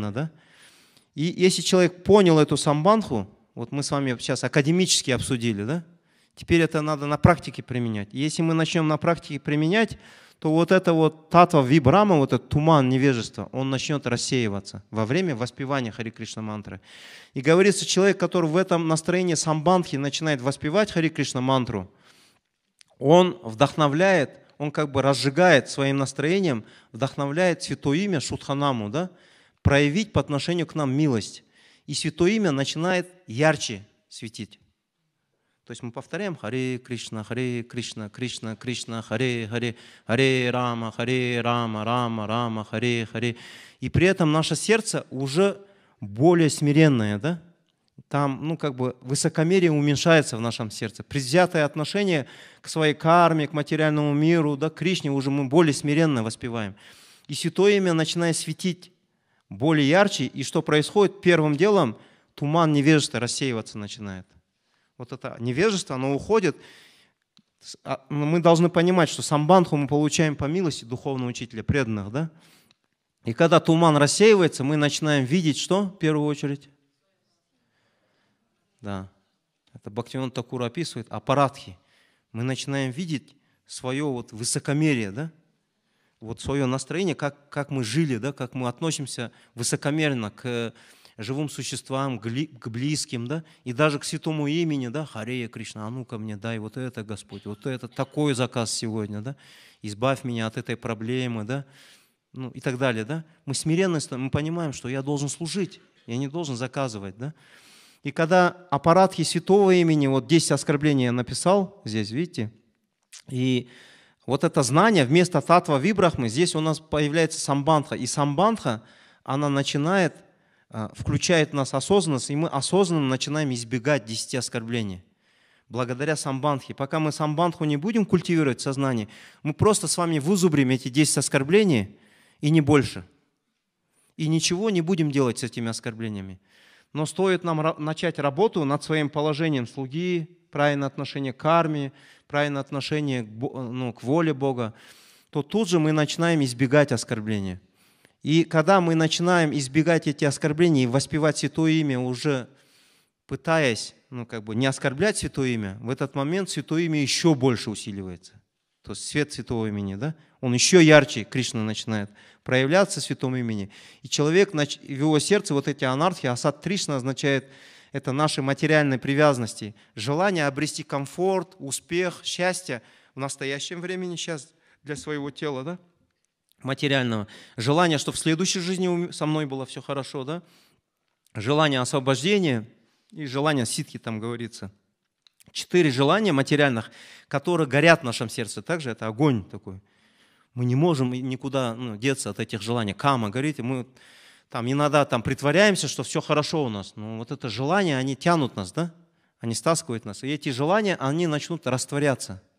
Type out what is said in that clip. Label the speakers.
Speaker 1: да? И если человек понял эту самбанху, вот мы с вами сейчас академически обсудили, да? Теперь это надо на практике применять. Если мы начнем на практике применять, то вот это вот татва вибрама, вот этот туман невежества, он начнет рассеиваться во время воспевания Хари Кришна мантры. И говорится, человек, который в этом настроении самбандхи начинает воспевать Хари Кришна мантру, он вдохновляет, он как бы разжигает своим настроением, вдохновляет Святое Имя Шутханаму, да, проявить по отношению к нам милость. И Святое Имя начинает ярче светить. То есть мы повторяем Харе Кришна, Харе Кришна, Кришна, Кришна, Харе, Харе, Харе Рама, Харе Рама, Рама, Рама, Харе, Харе. И при этом наше сердце уже более смиренное, да? Там, ну, как бы высокомерие уменьшается в нашем сердце. Предвзятое отношение к своей карме, к материальному миру, да, к Кришне уже мы более смиренно воспеваем. И Святое Имя начинает светить более ярче. И что происходит? Первым делом туман невежества рассеиваться начинает вот это невежество, оно уходит. А, мы должны понимать, что самбанху мы получаем по милости духовного учителя, преданных, да? И когда туман рассеивается, мы начинаем видеть что в первую очередь? Да. Это Бхактиван Такур описывает, аппаратхи. Мы начинаем видеть свое вот высокомерие, да? Вот свое настроение, как, как мы жили, да? как мы относимся высокомерно к живым существам, к близким, да, и даже к святому имени, да, Харея Кришна, а ну-ка мне дай вот это, Господь, вот это, такой заказ сегодня, да, избавь меня от этой проблемы, да, ну и так далее, да. Мы смиренно, мы понимаем, что я должен служить, я не должен заказывать, да. И когда аппаратхи святого имени, вот 10 оскорблений я написал здесь, видите, и вот это знание вместо татва вибрахмы, здесь у нас появляется самбандха. И самбандха, она начинает а, включает в нас осознанность, и мы осознанно начинаем избегать десяти оскорблений. Благодаря самбандхе. Пока мы самбандху не будем культивировать в сознании, мы просто с вами вызубрим эти 10 оскорблений и не больше. И ничего не будем делать с этими оскорблениями. Но стоит нам начать работу над своим положением слуги, правильное отношение к карме, правильное отношение к, ну, к воле Бога, то тут же мы начинаем избегать оскорбления. И когда мы начинаем избегать эти оскорбления и воспевать Святое Имя, уже пытаясь ну, как бы не оскорблять Святое Имя, в этот момент Святое Имя еще больше усиливается. То есть свет Святого Имени, да? он еще ярче, Кришна начинает проявляться в Святом Имени. И человек, в его сердце вот эти анархии, асад Тришна означает, это наши материальные привязанности, желание обрести комфорт, успех, счастье в настоящем времени сейчас для своего тела, да? материального, желание, что в следующей жизни со мной было все хорошо, да? желание освобождения и желание ситхи, там говорится. Четыре желания материальных, которые горят в нашем сердце. Также это огонь такой. Мы не можем никуда ну, деться от этих желаний. Кама горит, и мы там иногда там притворяемся, что все хорошо у нас. Но вот это желание, они тянут нас, да? Они стаскивают нас. И эти желания, они начнут растворяться –